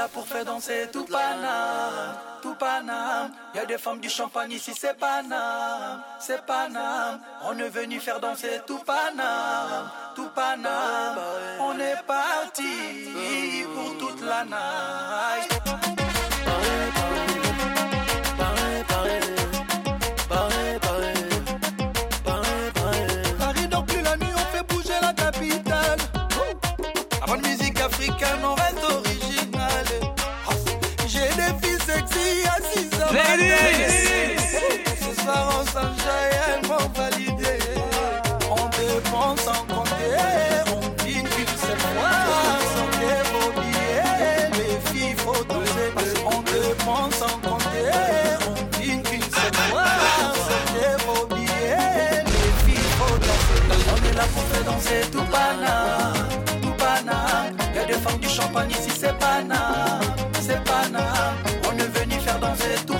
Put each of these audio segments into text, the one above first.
On pour faire danser tout Paname, tout Paname. Y a des femmes du champagne ici, c'est Paname, c'est Paname. On est venu faire danser tout Paname, tout Paname. On est parti pour toute la night. Ce champagne ici, c'est pana, c'est pana. On est venu faire danser tout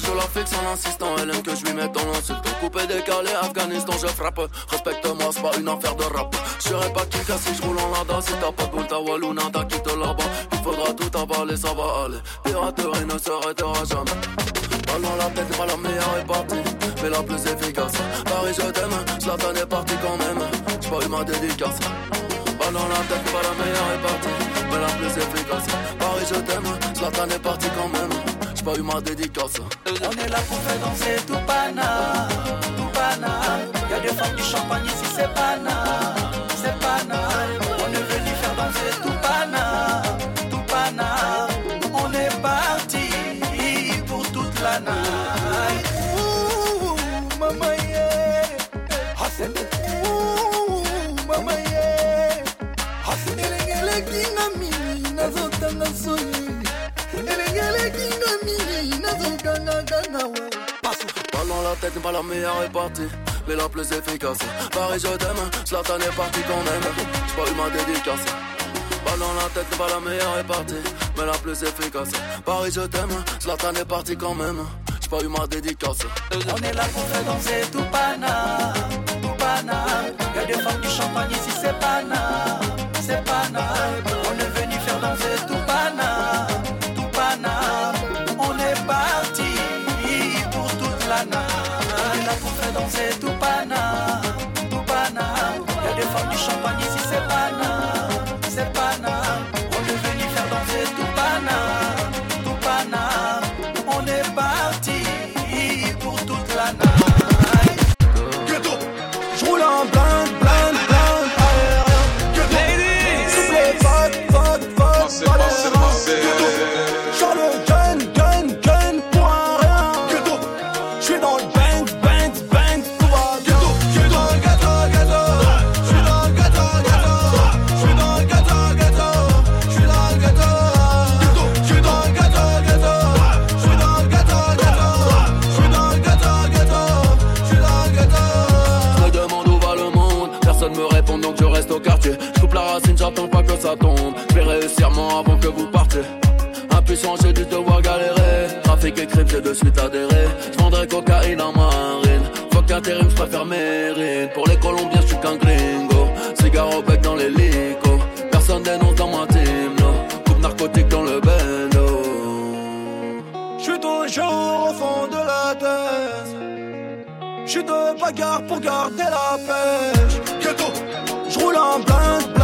je la fixe en insistant. Elle aime que je lui mette dans l'insulte. Coupé, décalé, Afghanistan, je frappe. Respecte-moi, c'est pas une affaire de rap. Je serai pas qui si je roule en lada. Si t'as pas de boule, ta Wallouna, t'as quitté là-bas. Il faudra tout avaler, ça va aller. Piraterie ne s'arrêtera jamais. Dans la tête, pas la meilleure est partie, mais la plus efficace. Paris, je t'aime, Zlatan est parti quand même. J'ai pas eu ma dédicace. Pas dans la tête, pas la meilleure est partie, mais la plus efficace. Paris, je t'aime, Zlatan est parti quand même pas eu ma dédicace. On est là pour faire danser tout pana, tout pana. Y'a des femmes du champagne ici, c'est pana, tête pas la meilleure est partie. Mais la plus efficace. Paris, je t'aime, Zlatan est parti quand même. J'ai pas eu ma dédicace. Dans la tête pas la meilleure est partie, mais la plus efficace. Paris, je t'aime, Zlatan est parti quand même. J'ai pas eu ma dédicace. On est là pour faire danser tout pana, tout pana. Y'a des femmes du champagne ici, c'est pana, c'est pana. On est venu faire danser tout pana, tout pana. c'est tout pana, donc je reste au quartier. Je coupe la racine, j'attends pas que ça tombe. Je vais réussir avant que vous partiez. Impuissant, j'ai dû devoir galérer. Trafic et crime, j'ai de suite adhéré. Je vendrai cocaïne en marine. Fuck intérim, je préfère mérine. Pour les Colombiens, je suis qu'un gringo. Cigare au bec dans l'hélico. Personne dénonce dans ma team, no. Coupe narcotique dans le bendo. J'suis toujours au fond de la tête. J'suis de bagarre pour garder la pêche. J'roule en blind,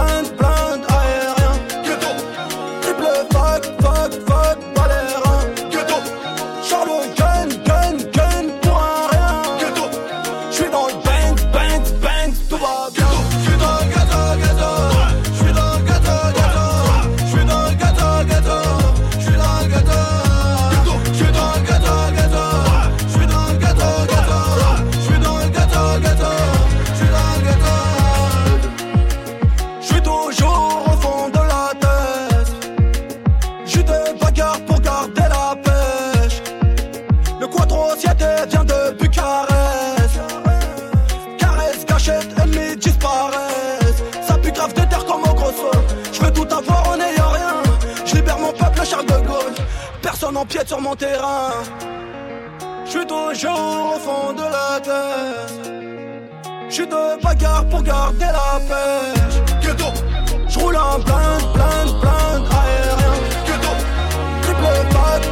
empiète sur mon terrain. J'suis toujours au fond de la tête. J'suis de bagarre pour garder la pêche. Ghetto, j'roule en blind, blind, blind, aérien. Ghetto, triple pack,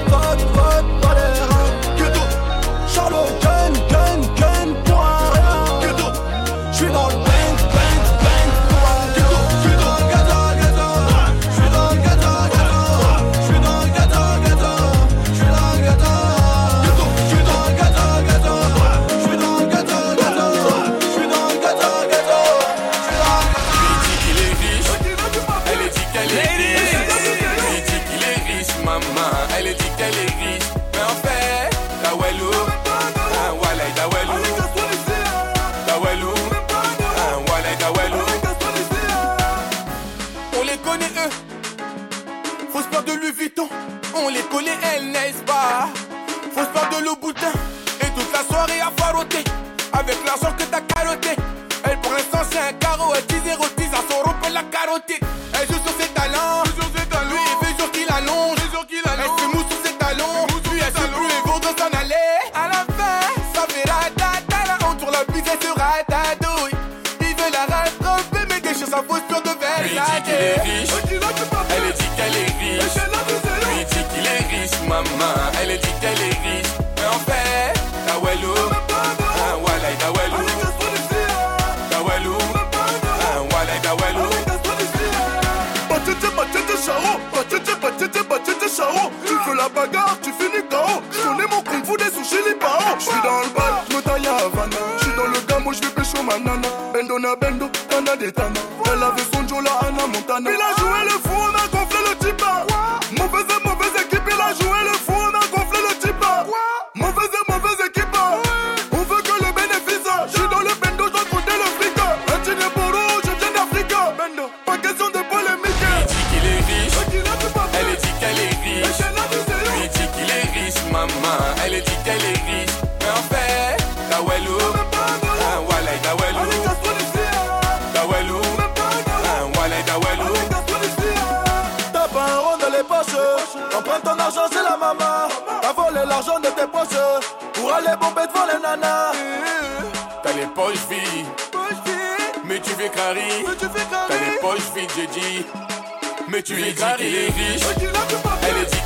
elles, n'est-ce pas? Faut se de Louboutin et toute la soirée à faroter. Avec l'argent que t'as carotté. Elle pour l'instant c'est un carreau, elle dit érotise à son rond la carotte. Elle joue sur ses talents, maman, elle est dit qu'elle est riche. Mais en fait, ah walay, ta welou. Tawelou, ah, walay, tawelou. Batete, batete, charo. Batete, batete, batete, charo. Tu veux la bagarre, tu finis KO J'connais mon kung fu des sushis les parents J'suis dans le bal, j'me taille à J'suis dans le gamo, j'vais pécho ma nana Bendo na bendo, tana de tana. Elle avait son Joe, la Anna Montana maman T'as volé l'argent de tes poches Pour aller bomber devant les nanas. T'as les poches vides, mais tu fais carry. T'as les poches vides, j'ai dit. Mais tu est riche, elle est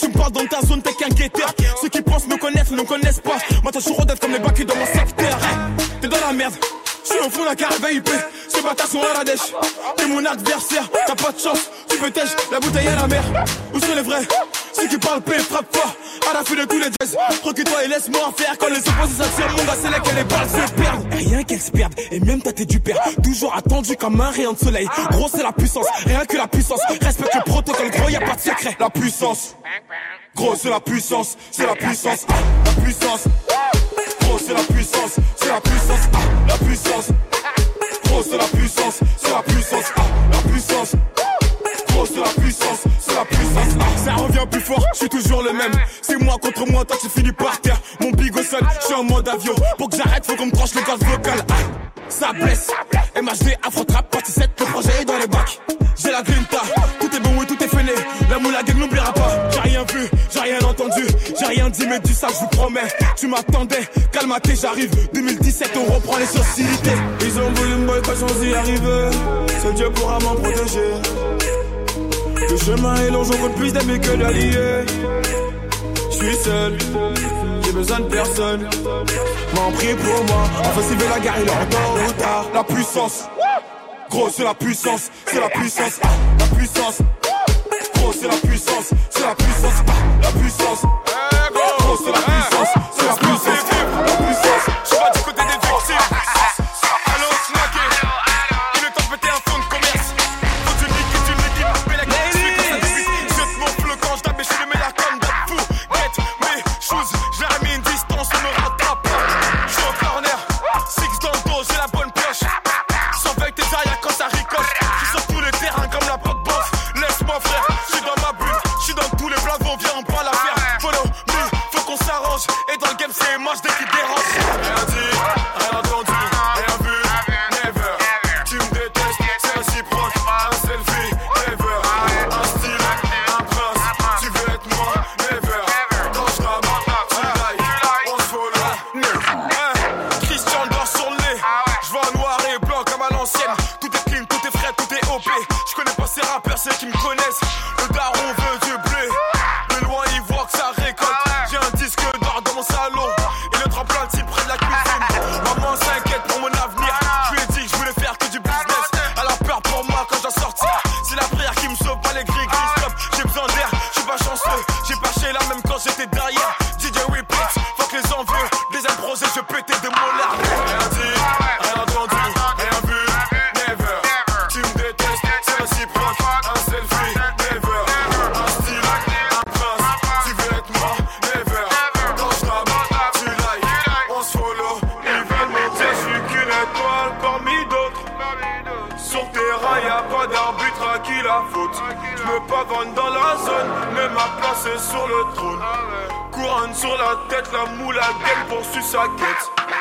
tu me parles dans ta zone, t'es qu'un guetteur. Ceux qui pensent me connaissent, ne connaissent pas. Moi, je suis rodette comme les bacs dans mon secteur. Hein, T'es dans la merde. Je suis au fond de la caravane IP, ces bâtards sont à la dèche. T'es mon adversaire, t'as pas de chance, tu peux la bouteille à la mer. Où sont les vrais? Ceux qui parlent paix, frappe fort, à la fin de tous les jazz. Recule-toi et laisse-moi en faire. Quand les opposés s'attirent, mon gars, c'est là que les balles se perdent. Rien qu'elles se perdent, et même ta tête du père. Toujours attendu comme un rayon de soleil. Gros, c'est la puissance, rien que la puissance. Respecte le y a pas de secret. La puissance. Gros, c'est la puissance, c'est la puissance, la puissance. Gros, c'est la puissance, c'est la puissance, la puissance. Gros, c'est la puissance, c'est la puissance, la puissance. Gros, c'est la puissance, c'est la puissance, ah. Ça revient plus fort, je suis toujours le même. C'est moi contre moi, toi tu finis par terre. Mon big au sol, je suis en mode avion. Pour que j'arrête, faut qu'on me tranche le gaz vocal. Ça blesse. MHD, Afro Trap, partie 7, le projet est dans les bacs. J'ai la grinta, tout est rien dit, mais du ça, je vous promets. Tu m'attendais, calmaté, j'arrive. 2017, on reprend les sociétés. Ils ont voulu me boycott sans y arriver. Seul Dieu pourra m'en protéger. Le chemin est long, j'en compte plus d'amis que d'alliés. Je suis seul, j'ai besoin de personne. M'en prie pour moi, enfin s'il veut la guerre, il est en retard. La puissance, gros c'est la puissance, c'est la puissance, ah, la puissance. Gros c'est la puissance, c'est la puissance, ah, la puissance. Gros c'est la puissance, sur la tête, la moule à poursuit sa quête.